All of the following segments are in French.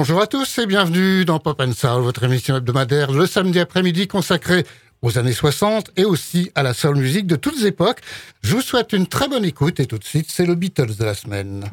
Bonjour à tous et bienvenue dans Pop and Soul, votre émission hebdomadaire le samedi après-midi consacrée aux années 60 et aussi à la soul music de toutes époques. Je vous souhaite une très bonne écoute et tout de suite, c'est le Beatles de la semaine.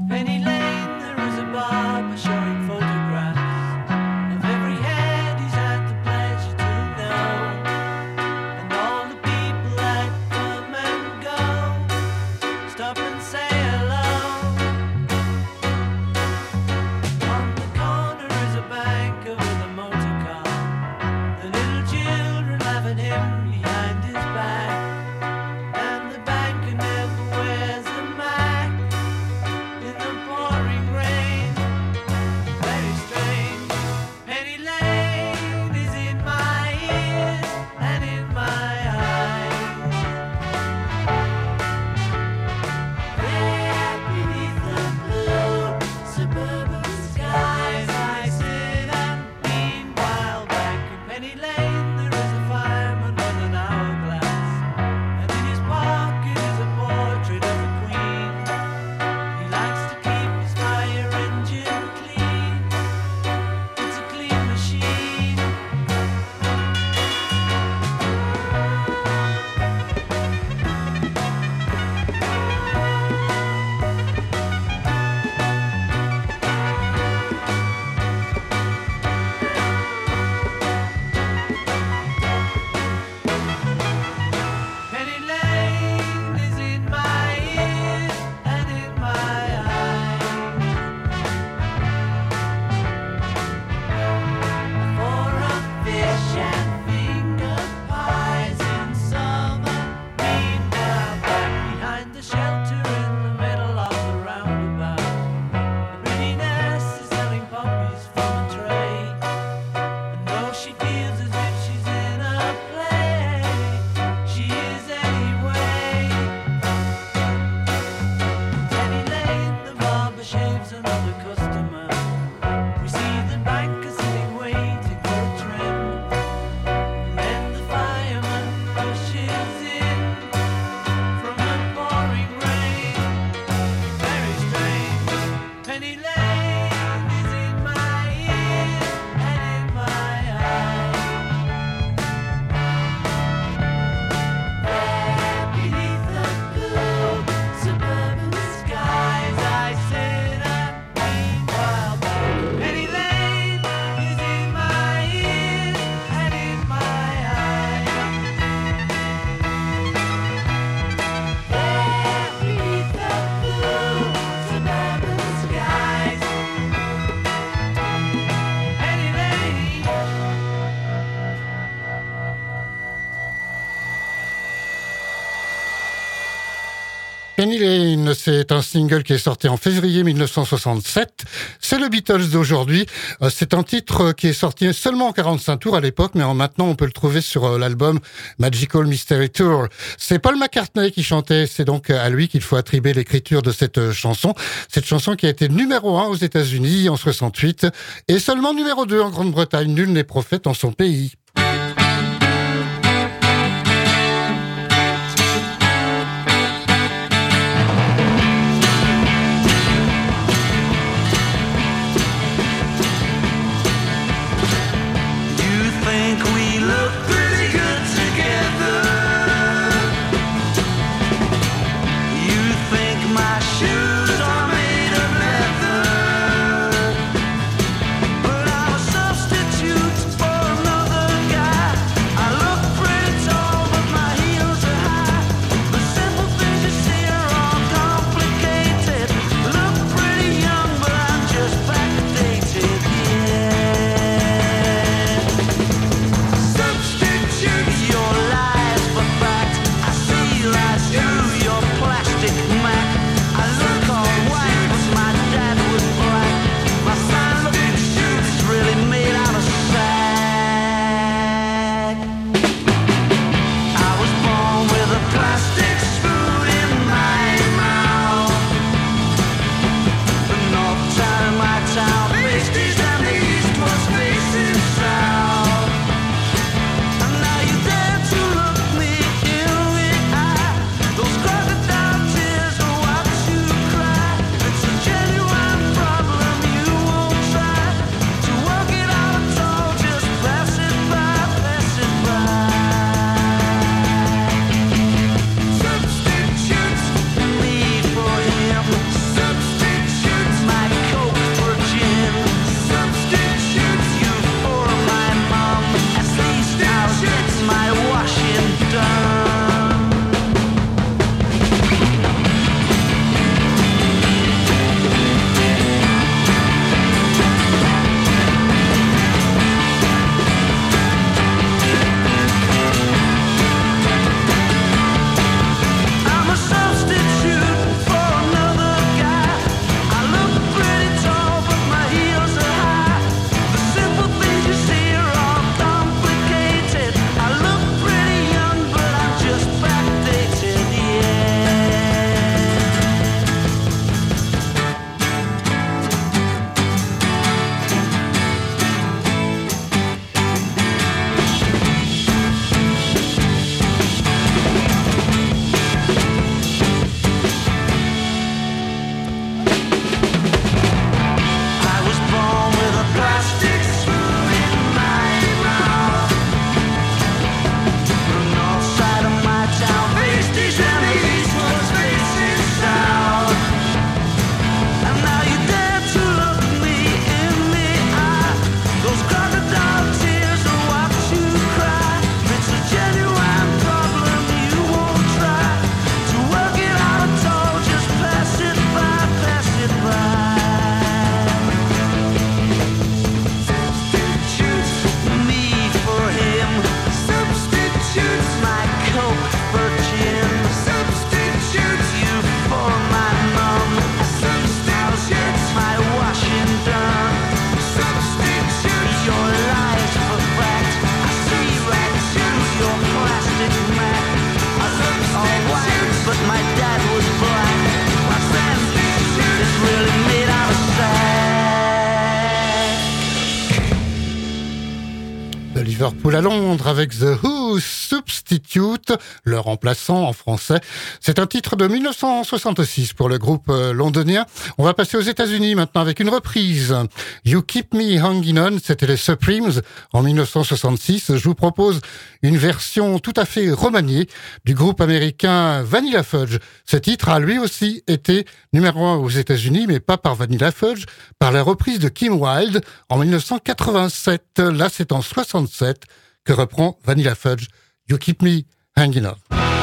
C'est un single qui est sorti en février 1967. C'est le Beatles d'aujourd'hui. Euh, c'est un titre qui est sorti seulement en 45 tours à l'époque, mais maintenant on peut le trouver sur euh, l'album Magical Mystery Tour. C'est Paul McCartney qui chantait, c'est donc à lui qu'il faut attribuer l'écriture de cette euh, chanson. Cette chanson qui a été numéro 1 aux États-Unis en 68 et seulement numéro 2 en Grande-Bretagne. Nul n'est prophète en son pays. Liverpool à Londres avec The Who Substitute, le remplaçant en français. C'est un titre de 1966 pour le groupe euh, londonien. On va passer aux États-Unis maintenant avec une reprise. You Keep Me Hanging On, c'était les Supremes en 1966. Je vous propose une version tout à fait remaniée du groupe américain Vanilla Fudge. Ce titre a lui aussi été numéro un aux États-Unis, mais pas par Vanilla Fudge, par la reprise de Kim Wilde en 1987. Là, c'est en 67 que reprend Vanilla Fudge. You keep me hanging on.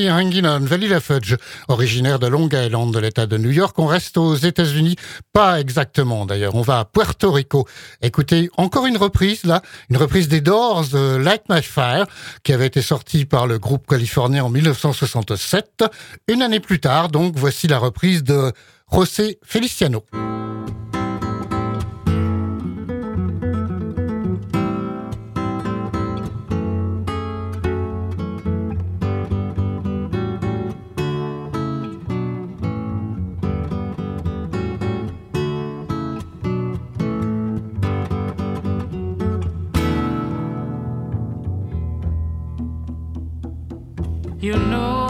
Keep Me Hanging On, Vanilla Fudge, originaire de Long Island de l'État de New York. On reste aux États-Unis, pas exactement d'ailleurs. On va à Puerto Rico. Écoutez, encore une reprise là, une reprise des Doors, de Light My Fire, qui avait été sortie par le groupe californien en 1967. Une année plus tard, donc, voici la reprise de José Feliciano.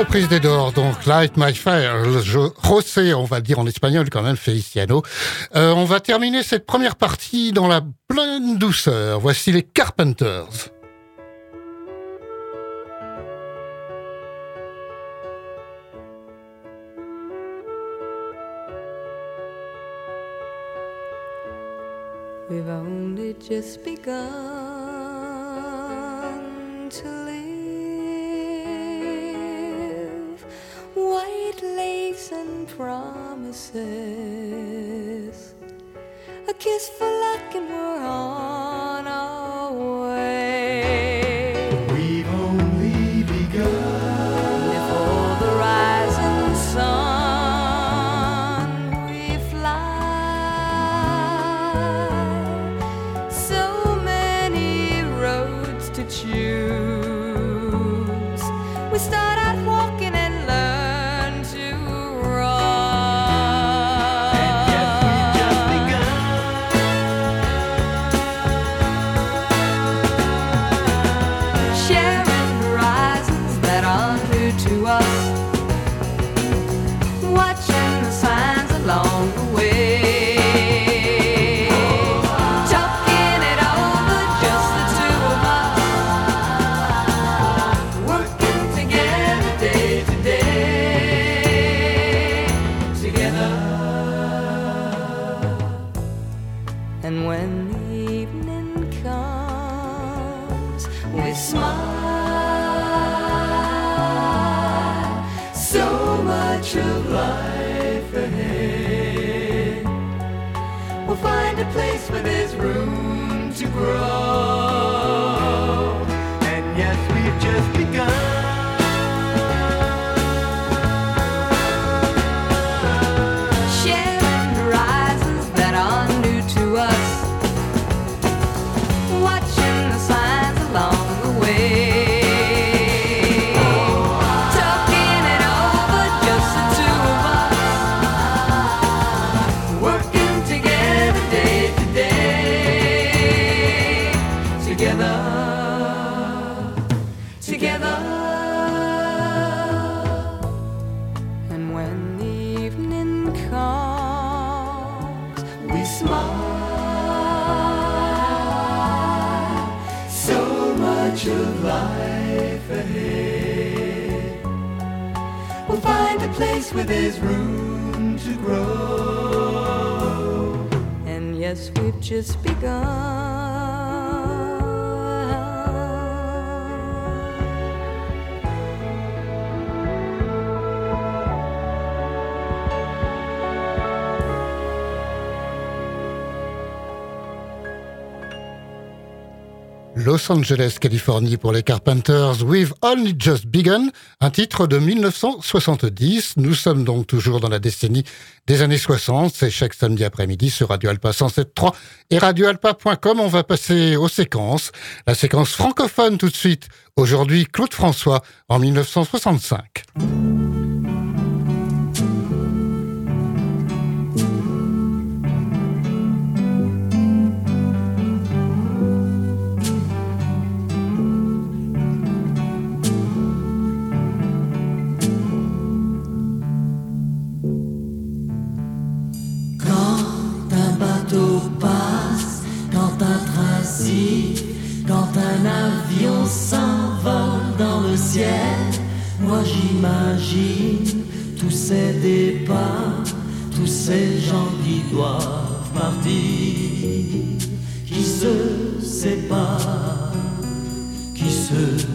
Reprise des Doors, donc Light My Fire, José, on va dire en espagnol quand même, Feliciano. Euh, on va terminer cette première partie dans la pleine douceur. Voici les Carpenters. We've white lace and promises. A kiss for luck, and we're on Los Angeles, Californie pour les Carpenters, We've Only Just Begun, un titre de 1970. Nous sommes donc toujours dans la décennie des années 60. C'est chaque samedi après-midi sur Radio Alpa 107.3 et radioalpa.com. On va passer aux séquences. La séquence francophone tout de suite. Aujourd'hui, Claude François en 1965. J'imagine tous ces départs, tous ces gens qui doivent partir, qui se séparent, qui se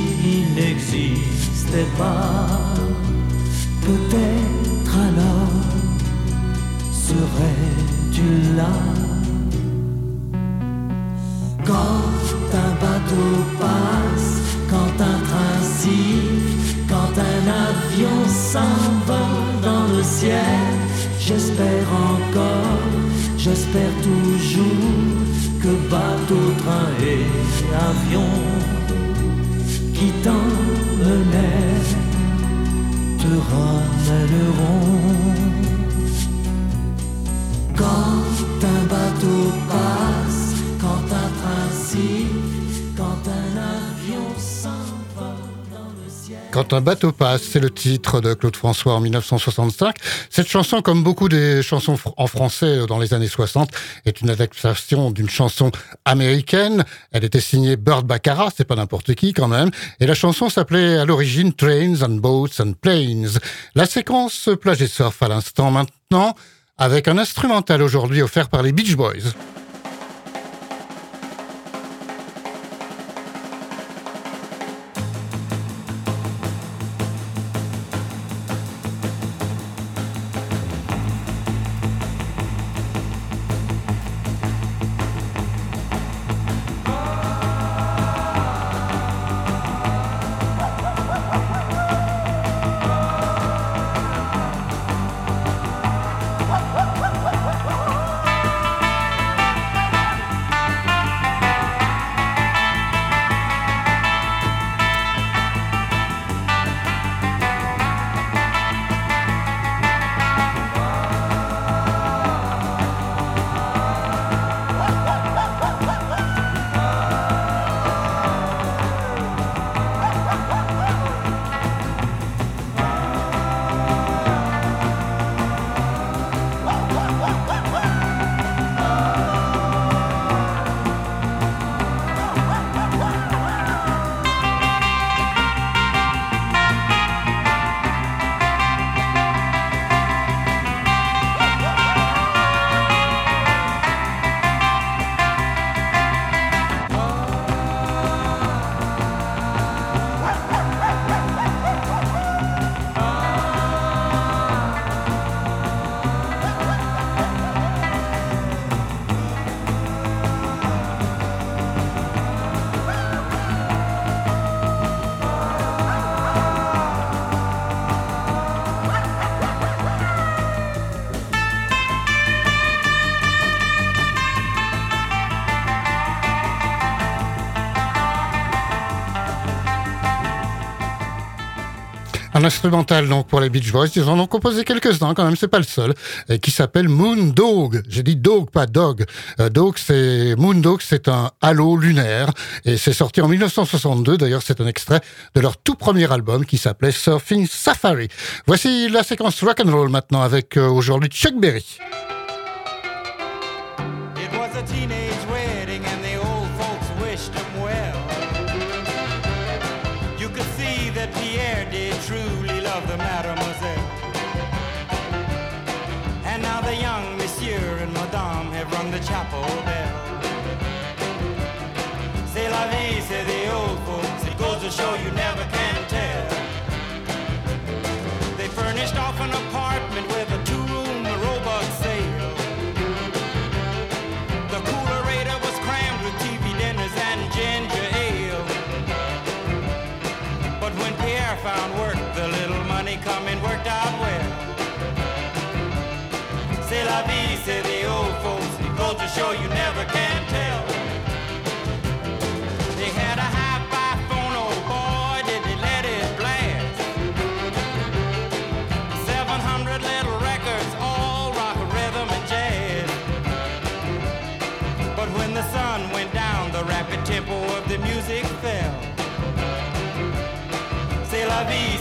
s'il n'existait pas, peut-être alors serais-tu là. Quand un bateau passe, quand un train siffle, quand un avion s'envole dans le ciel, j'espère encore, j'espère toujours que bateau, train et avion qui t'emmenaient te ramèneront. Quand un bateau passe, quand un train quand un bateau passe, c'est le titre de Claude François en 1965. Cette chanson, comme beaucoup des chansons en français dans les années 60, est une adaptation d'une chanson américaine. Elle était signée Bird Baccarat, c'est pas n'importe qui quand même. Et la chanson s'appelait à l'origine Trains and Boats and Planes. La séquence plage et surf à l'instant maintenant, avec un instrumental aujourd'hui offert par les Beach Boys. Instrumental donc pour les Beach Boys. Ils en ont composé quelques-uns quand même, c'est pas le seul. Qui s'appelle Moon Dog. J'ai dit dog, pas dog. Euh, dog, c'est Moon Dog, c'est un halo lunaire et c'est sorti en 1962. D'ailleurs, c'est un extrait de leur tout premier album qui s'appelait Surfing Safari. Voici la séquence rock and roll maintenant avec euh, aujourd'hui Chuck Berry.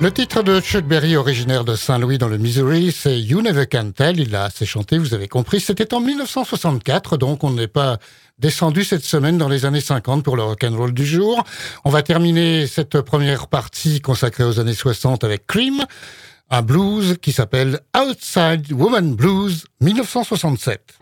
Le titre de Chuck Berry, originaire de Saint-Louis dans le Missouri, c'est You Never Can Tell. Il l'a assez chanté, vous avez compris. C'était en 1964, donc on n'est pas descendu cette semaine dans les années 50 pour le rock'n'roll du jour. On va terminer cette première partie consacrée aux années 60 avec Cream, un blues qui s'appelle Outside Woman Blues 1967.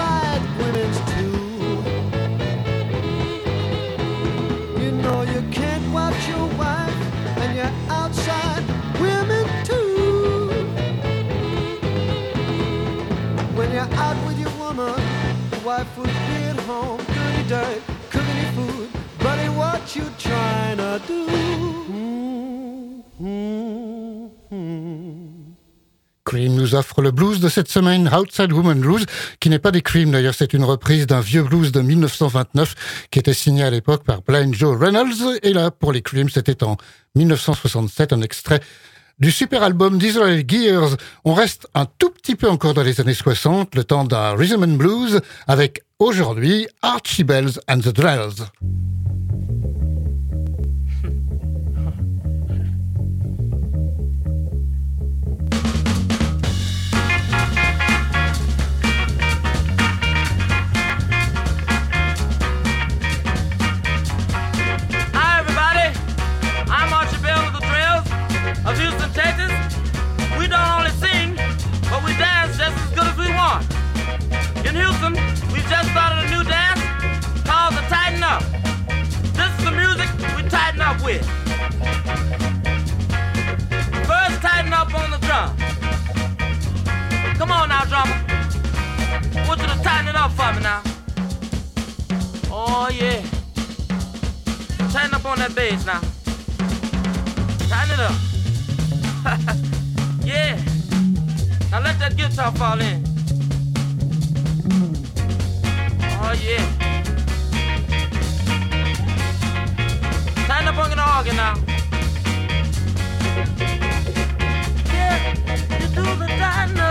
Outside women's too. You know you can't watch your wife and you're outside women too. When you're out with your woman, your wife would be at home your dirt, cooking your food. Buddy, what you trying to do? Mm-hmm. Cream nous offre le blues de cette semaine, Outside Woman Blues, qui n'est pas des Cream d'ailleurs, c'est une reprise d'un vieux blues de 1929 qui était signé à l'époque par Blind Joe Reynolds. Et là, pour les Cream, c'était en 1967, un extrait du super album d'Israel Gears. On reste un tout petit peu encore dans les années 60, le temps d'un Rhythm and Blues, avec aujourd'hui Archie Bells and the Drells. Houston, we just started a new dance called the Tighten Up. This is the music we tighten up with. First, tighten up on the drum. Come on now, drummer. I want you to tighten it up for me now. Oh, yeah. Tighten up on that bass now. Tighten it up. yeah. Now let that guitar fall in. Oh yeah. Up on now. Yeah, you do the tighten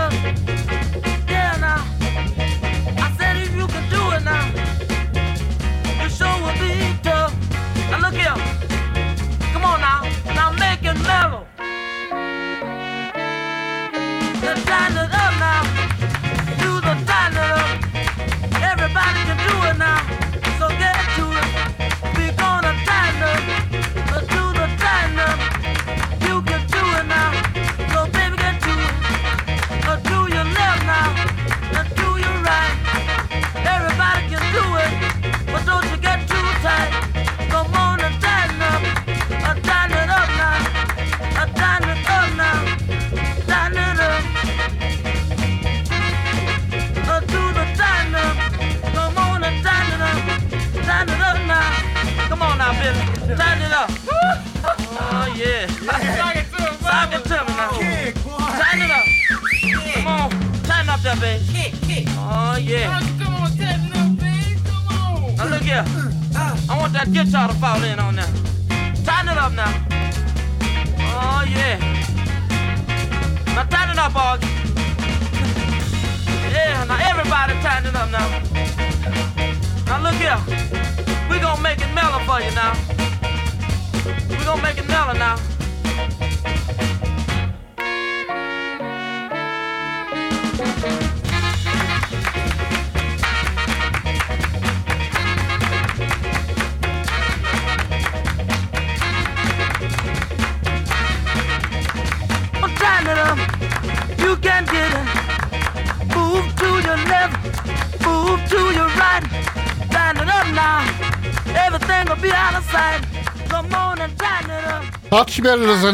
here. I want that guitar to fall in on that. Tighten it up now. Oh yeah. Now tighten it up, Augie. Yeah, now everybody tighten it up now. Now look here. We gonna make it mellow for you now. We gonna make it mellow now. Everything will be out of sight. Come on and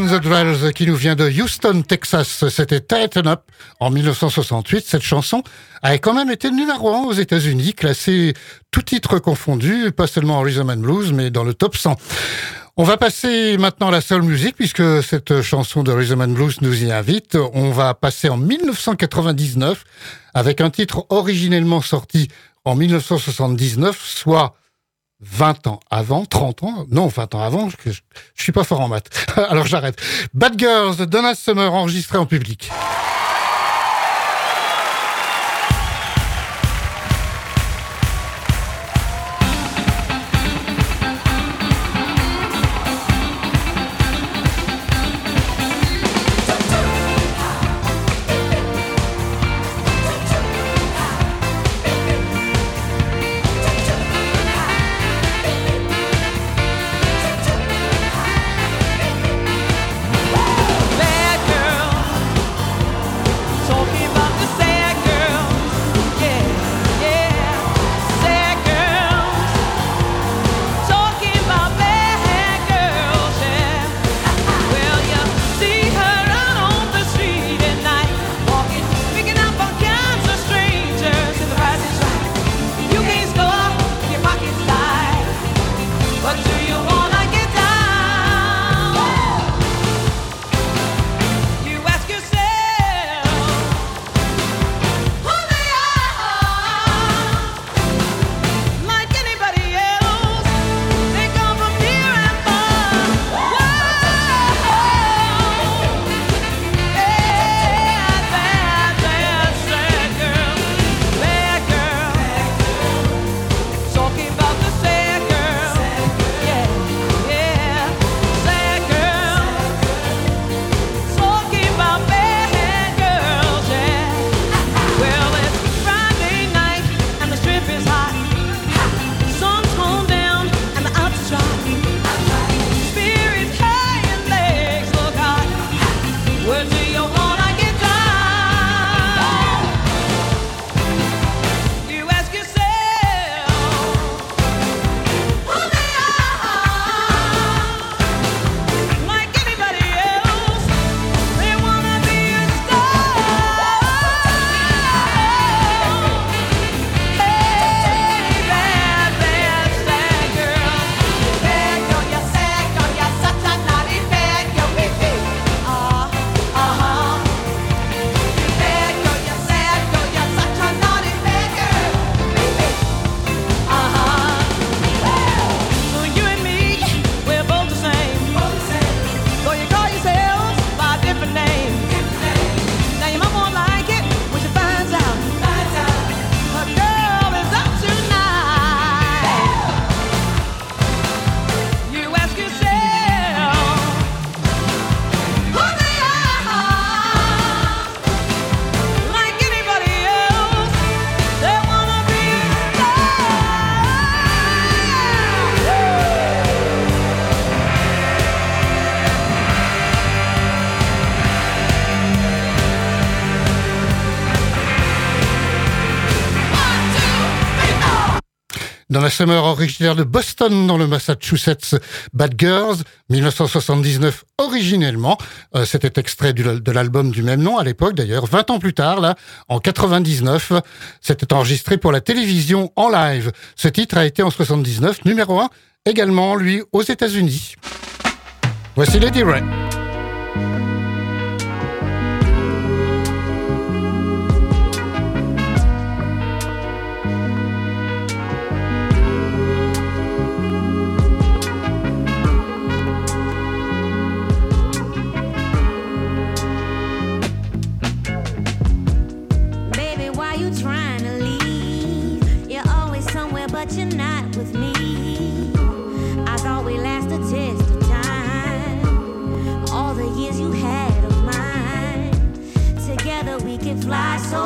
the Drells qui nous vient de Houston, Texas, c'était Tighten Up en 1968. Cette chanson a quand même été numéro un aux États-Unis, classée tout titre confondu, pas seulement en rhythm and blues, mais dans le top 100. On va passer maintenant à la soul music puisque cette chanson de Rhythm and Blues nous y invite. On va passer en 1999 avec un titre originellement sorti en 1979, soit 20 ans avant, 30 ans, non, 20 ans avant, je, je, suis pas fort en maths. Alors j'arrête. Bad Girls de Donna Summer enregistré en public. Dans la Summer originaire de Boston, dans le Massachusetts, Bad Girls, 1979 originellement. Euh, C'était extrait de l'album du même nom à l'époque d'ailleurs. 20 ans plus tard, là, en 99, c'était enregistré pour la télévision en live. Ce titre a été en 79 numéro 1 également, lui, aux États-Unis. Voici Lady Ray. but you're not with me. I thought we last a test of time. All the years you had of mine. Together we can fly so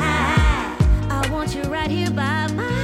high. I want you right here by my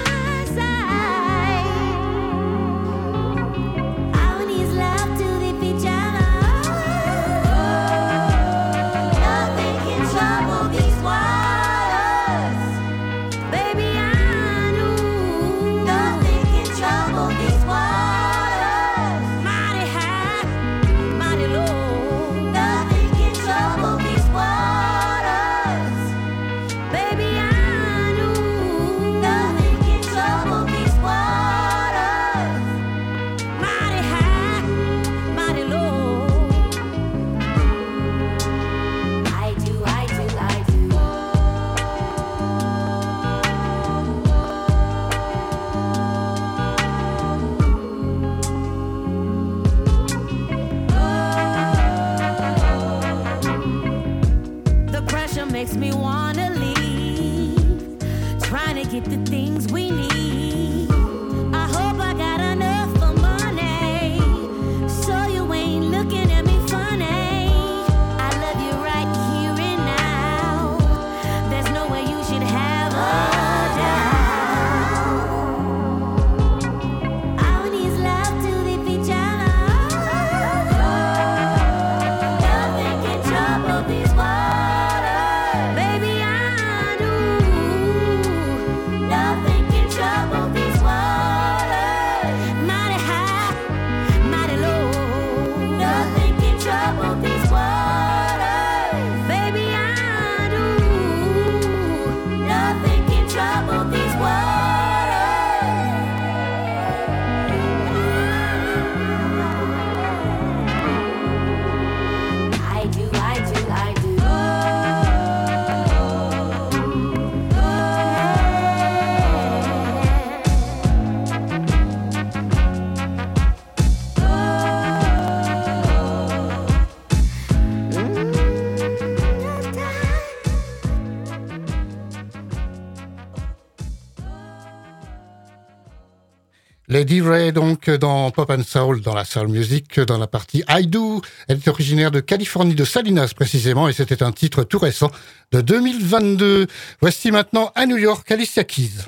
D-Ray, donc, dans Pop and Soul, dans la soul music, dans la partie I Do. Elle est originaire de Californie, de Salinas, précisément, et c'était un titre tout récent de 2022. Voici maintenant à New York, Alicia Keys.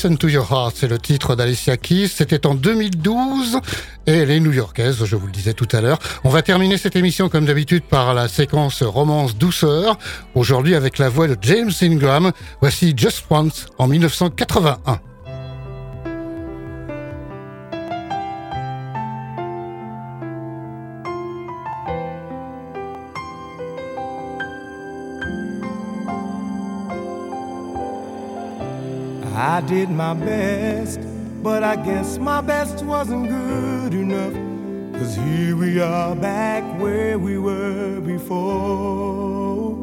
Listen to Your Heart, c'est le titre d'Alicia Keys. C'était en 2012 et elle est new-yorkaise, je vous le disais tout à l'heure. On va terminer cette émission comme d'habitude par la séquence romance douceur. Aujourd'hui avec la voix de James Ingram. Voici Just Once en 1981. I did my best, but I guess my best wasn't good enough. Cause here we are back where we were before.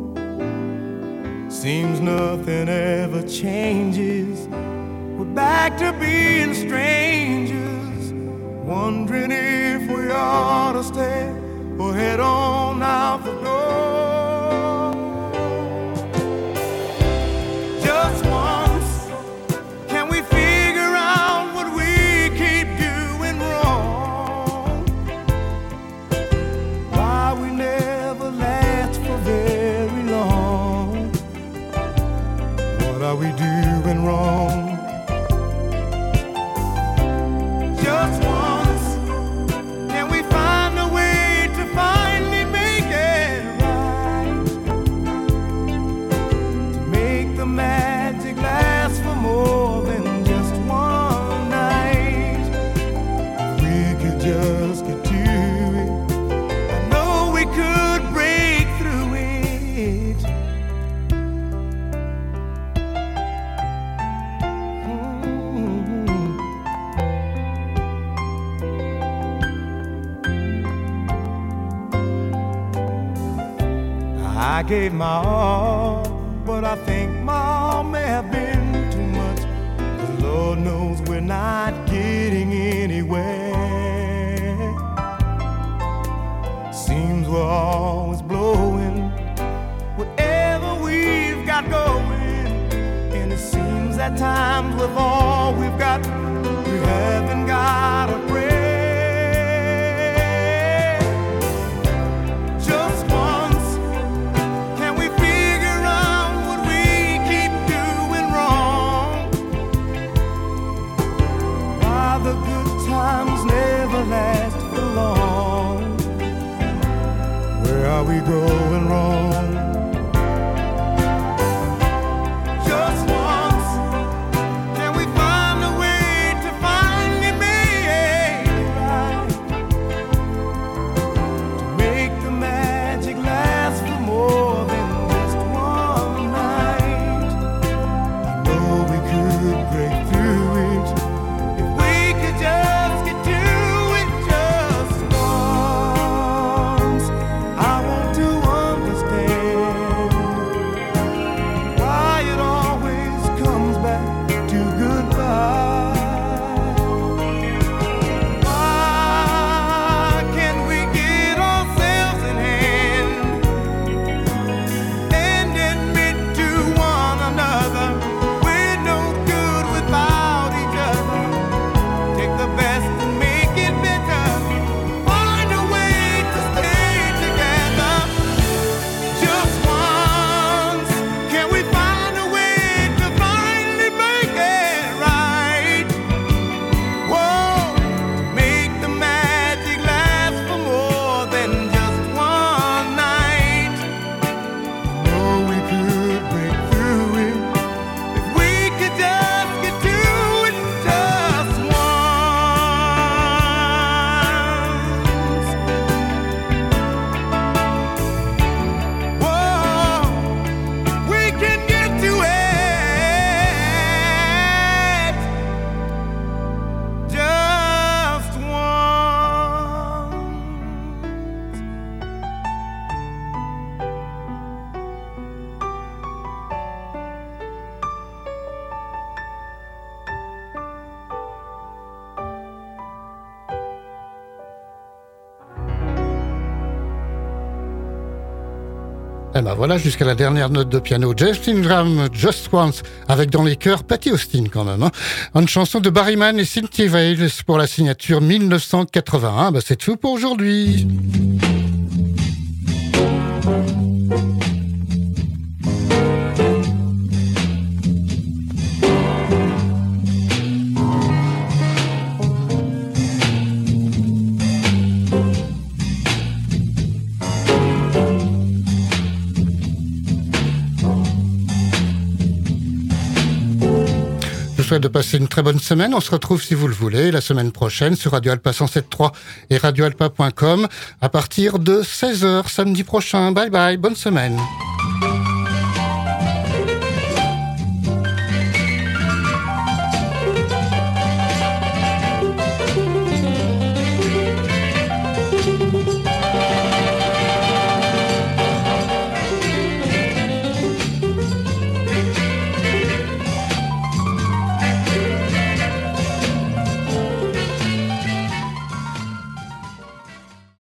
Seems nothing ever changes. We're back to being strangers, wondering if we ought to stay or head on out the door. My times never last for long? Where are we going wrong? Eh ben voilà, jusqu'à la dernière note de piano. Justin Graham, Just Once, avec dans les chœurs Patty Austin quand même. Hein. Une chanson de Barry Mann et Cynthia Vales pour la signature 1981. Ben c'est tout pour aujourd'hui. De passer une très bonne semaine. On se retrouve si vous le voulez la semaine prochaine sur Radio Alpa 107.3 et radioalpa.com à partir de 16h samedi prochain. Bye bye, bonne semaine.